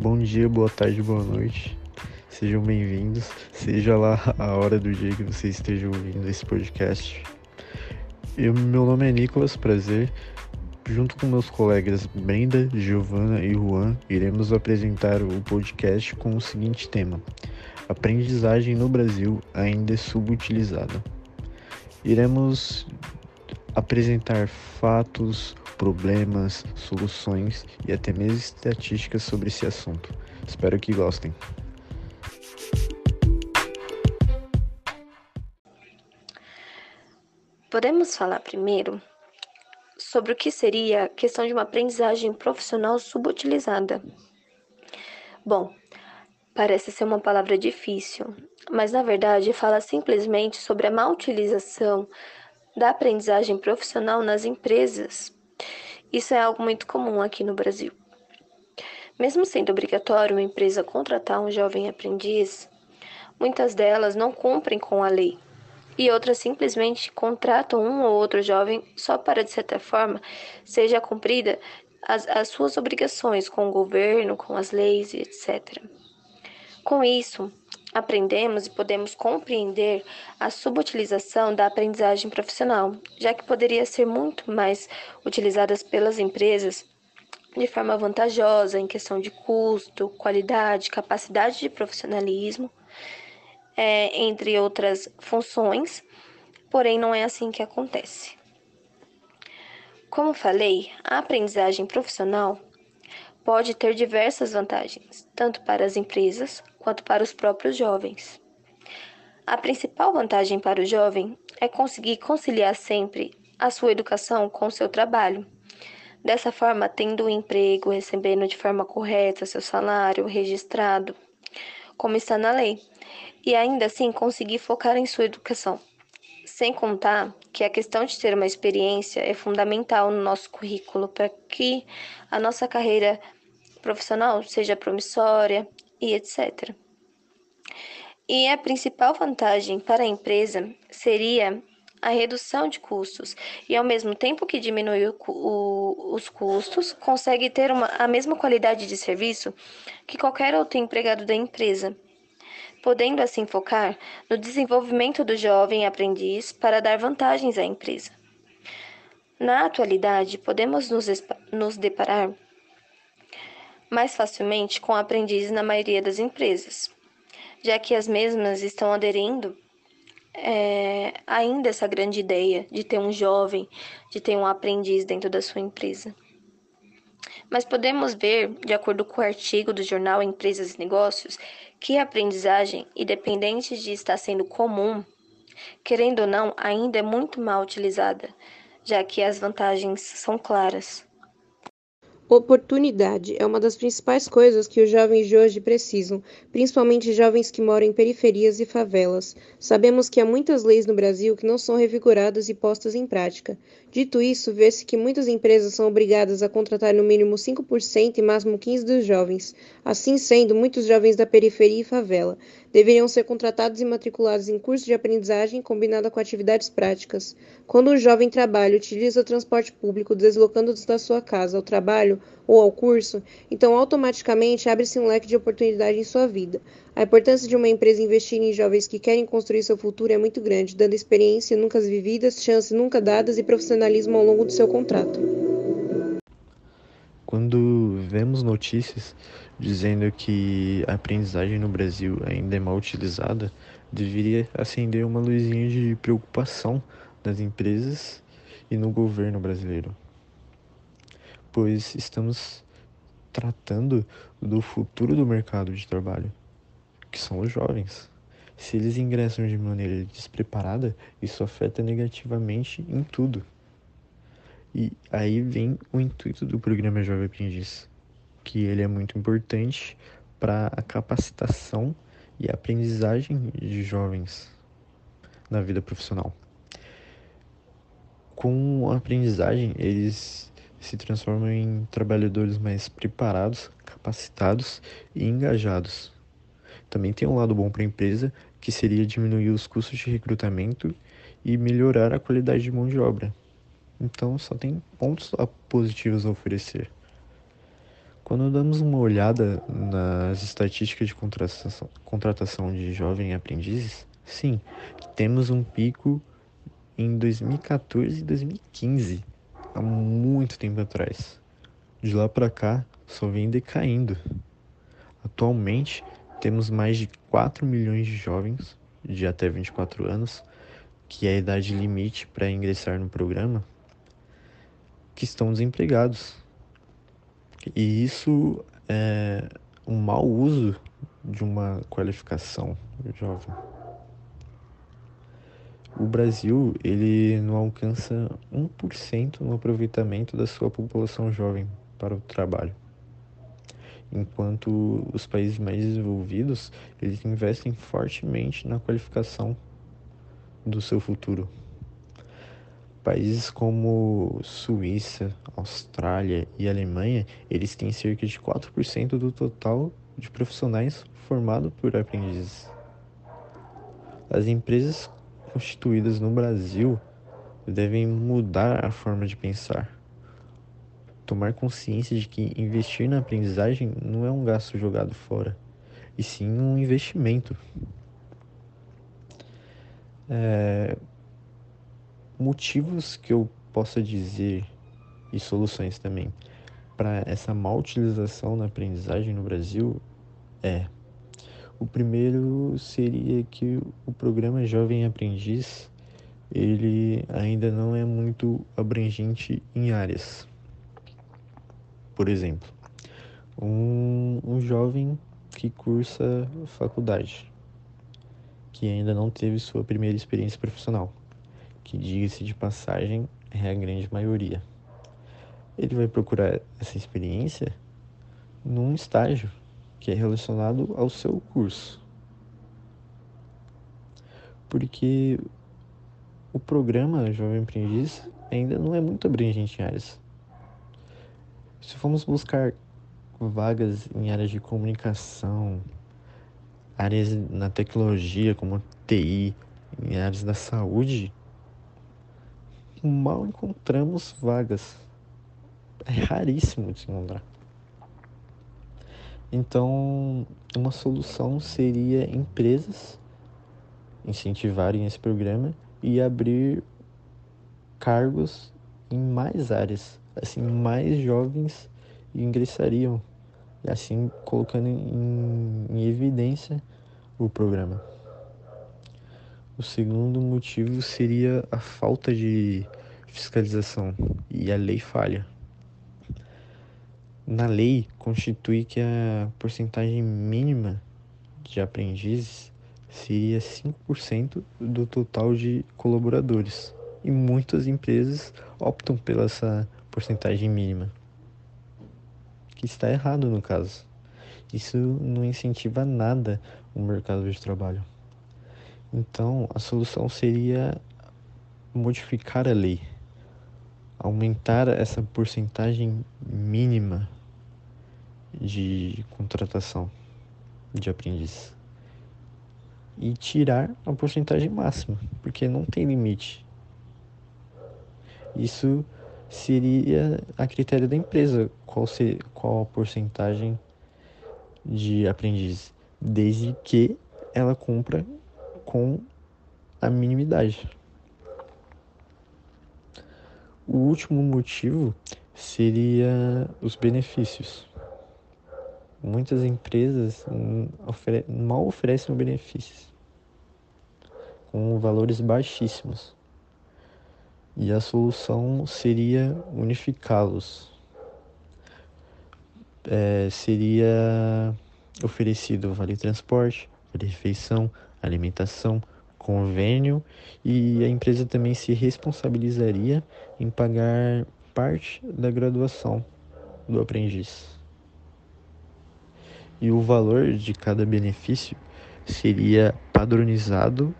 Bom dia, boa tarde, boa noite. Sejam bem-vindos, seja lá a hora do dia que você esteja ouvindo esse podcast. Eu, meu nome é Nicolas, prazer. Junto com meus colegas Brenda, Giovana e Juan, iremos apresentar o podcast com o seguinte tema: Aprendizagem no Brasil ainda é subutilizada. Iremos apresentar fatos, problemas, soluções e até mesmo estatísticas sobre esse assunto. Espero que gostem. Podemos falar primeiro sobre o que seria a questão de uma aprendizagem profissional subutilizada. Bom, parece ser uma palavra difícil, mas na verdade fala simplesmente sobre a má utilização da aprendizagem profissional nas empresas. Isso é algo muito comum aqui no Brasil. Mesmo sendo obrigatório uma empresa contratar um jovem aprendiz, muitas delas não cumprem com a lei e outras simplesmente contratam um ou outro jovem só para, de certa forma, seja cumprida as, as suas obrigações com o governo, com as leis etc. Com isso, aprendemos e podemos compreender a subutilização da aprendizagem profissional, já que poderia ser muito mais utilizada pelas empresas de forma vantajosa em questão de custo, qualidade, capacidade de profissionalismo, é, entre outras funções, porém não é assim que acontece. Como falei, a aprendizagem profissional pode ter diversas vantagens, tanto para as empresas quanto para os próprios jovens. A principal vantagem para o jovem é conseguir conciliar sempre a sua educação com o seu trabalho. Dessa forma, tendo um emprego, recebendo de forma correta seu salário registrado, como está na lei, e ainda assim conseguir focar em sua educação. Sem contar que a questão de ter uma experiência é fundamental no nosso currículo para que a nossa carreira profissional seja promissória e etc. E a principal vantagem para a empresa seria a redução de custos e, ao mesmo tempo que diminui o, o, os custos, consegue ter uma, a mesma qualidade de serviço que qualquer outro empregado da empresa, podendo assim focar no desenvolvimento do jovem aprendiz para dar vantagens à empresa. Na atualidade, podemos nos, nos deparar mais facilmente com aprendizes na maioria das empresas, já que as mesmas estão aderindo é, ainda essa grande ideia de ter um jovem, de ter um aprendiz dentro da sua empresa. Mas podemos ver, de acordo com o artigo do jornal Empresas e Negócios, que a aprendizagem, independente de estar sendo comum, querendo ou não, ainda é muito mal utilizada, já que as vantagens são claras. Oportunidade é uma das principais coisas que os jovens de hoje precisam, principalmente jovens que moram em periferias e favelas. Sabemos que há muitas leis no Brasil que não são revigoradas e postas em prática. Dito isso, vê-se que muitas empresas são obrigadas a contratar no mínimo 5% e máximo 15% dos jovens. Assim sendo, muitos jovens da periferia e favela deveriam ser contratados e matriculados em cursos de aprendizagem combinada com atividades práticas. Quando um jovem trabalha utiliza o transporte público deslocando-se da sua casa ao trabalho ou ao curso, então automaticamente abre-se um leque de oportunidade em sua vida. A importância de uma empresa investir em jovens que querem construir seu futuro é muito grande, dando experiência nunca vividas, chances nunca dadas e profissionalismo ao longo do seu contrato. Quando vemos notícias dizendo que a aprendizagem no Brasil ainda é mal utilizada, deveria acender uma luzinha de preocupação nas empresas e no governo brasileiro, pois estamos tratando do futuro do mercado de trabalho que são os jovens. Se eles ingressam de maneira despreparada, isso afeta negativamente em tudo. E aí vem o intuito do programa Jovem Aprendiz, que ele é muito importante para a capacitação e aprendizagem de jovens na vida profissional. Com a aprendizagem, eles se transformam em trabalhadores mais preparados, capacitados e engajados. Também tem um lado bom para a empresa, que seria diminuir os custos de recrutamento e melhorar a qualidade de mão de obra. Então, só tem pontos positivos a oferecer. Quando damos uma olhada nas estatísticas de contratação, contratação de jovens aprendizes, sim, temos um pico em 2014 e 2015, há muito tempo atrás. De lá para cá, só vem decaindo. Atualmente, temos mais de 4 milhões de jovens de até 24 anos, que é a idade limite para ingressar no programa, que estão desempregados. E isso é um mau uso de uma qualificação jovem. O Brasil, ele não alcança 1% no aproveitamento da sua população jovem para o trabalho. Enquanto os países mais desenvolvidos, eles investem fortemente na qualificação do seu futuro. Países como Suíça, Austrália e Alemanha, eles têm cerca de 4% do total de profissionais formados por aprendizes. As empresas constituídas no Brasil devem mudar a forma de pensar. Tomar consciência de que investir na aprendizagem não é um gasto jogado fora, e sim um investimento. É, motivos que eu possa dizer e soluções também para essa má utilização na aprendizagem no Brasil é o primeiro seria que o programa Jovem Aprendiz ele ainda não é muito abrangente em áreas. Por exemplo, um, um jovem que cursa faculdade, que ainda não teve sua primeira experiência profissional que diga-se de passagem é a grande maioria. Ele vai procurar essa experiência num estágio que é relacionado ao seu curso. Porque o programa Jovem Aprendiz ainda não é muito abrangente em áreas. Se formos buscar vagas em áreas de comunicação, áreas na tecnologia como TI, em áreas da saúde, mal encontramos vagas. É raríssimo de encontrar. Então, uma solução seria empresas incentivarem esse programa e abrir cargos em mais áreas. Assim, mais jovens ingressariam, e assim colocando em, em evidência o programa. O segundo motivo seria a falta de fiscalização e a lei falha. Na lei constitui que a porcentagem mínima de aprendizes seria 5% do total de colaboradores. E muitas empresas optam pela essa porcentagem mínima. Que está errado no caso. Isso não incentiva nada o mercado de trabalho. Então, a solução seria modificar a lei, aumentar essa porcentagem mínima de contratação de aprendiz e tirar a porcentagem máxima, porque não tem limite. Isso seria a critério da empresa, qual, ser, qual a porcentagem de aprendiz, desde que ela cumpra com a minimidade. O último motivo seria os benefícios. Muitas empresas ofere mal oferecem benefícios com valores baixíssimos. E a solução seria unificá-los. É, seria oferecido vale transporte, vale refeição, alimentação, convênio e a empresa também se responsabilizaria em pagar parte da graduação do aprendiz. E o valor de cada benefício seria padronizado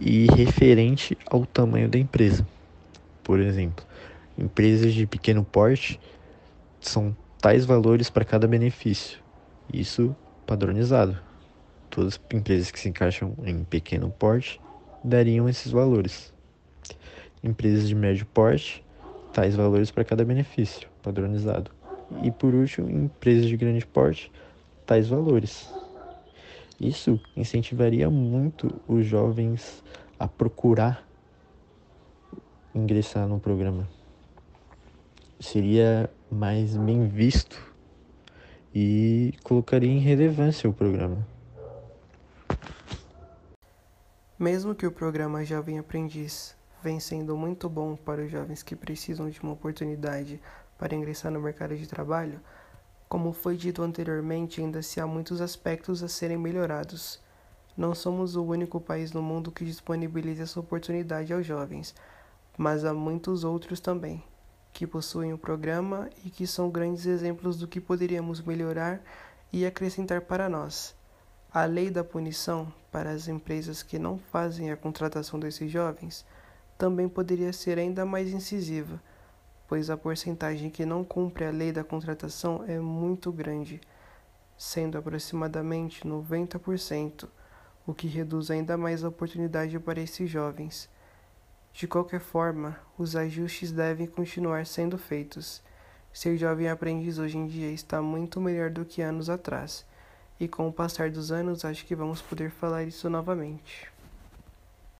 e referente ao tamanho da empresa. Por exemplo, empresas de pequeno porte são tais valores para cada benefício. Isso padronizado todas as empresas que se encaixam em pequeno porte dariam esses valores. Empresas de médio porte, tais valores para cada benefício, padronizado. e, por último, empresas de grande porte, tais valores. Isso incentivaria muito os jovens a procurar ingressar no programa. Seria mais bem visto e colocaria em relevância o programa. Mesmo que o programa Jovem Aprendiz vem sendo muito bom para os jovens que precisam de uma oportunidade para ingressar no mercado de trabalho, como foi dito anteriormente, ainda se há muitos aspectos a serem melhorados. Não somos o único país no mundo que disponibiliza essa oportunidade aos jovens, mas há muitos outros também que possuem o programa e que são grandes exemplos do que poderíamos melhorar e acrescentar para nós. A lei da punição para as empresas que não fazem a contratação desses jovens também poderia ser ainda mais incisiva, pois a porcentagem que não cumpre a lei da contratação é muito grande, sendo aproximadamente 90%, o que reduz ainda mais a oportunidade para esses jovens. De qualquer forma, os ajustes devem continuar sendo feitos. Ser jovem aprendiz hoje em dia está muito melhor do que anos atrás e com o passar dos anos acho que vamos poder falar isso novamente.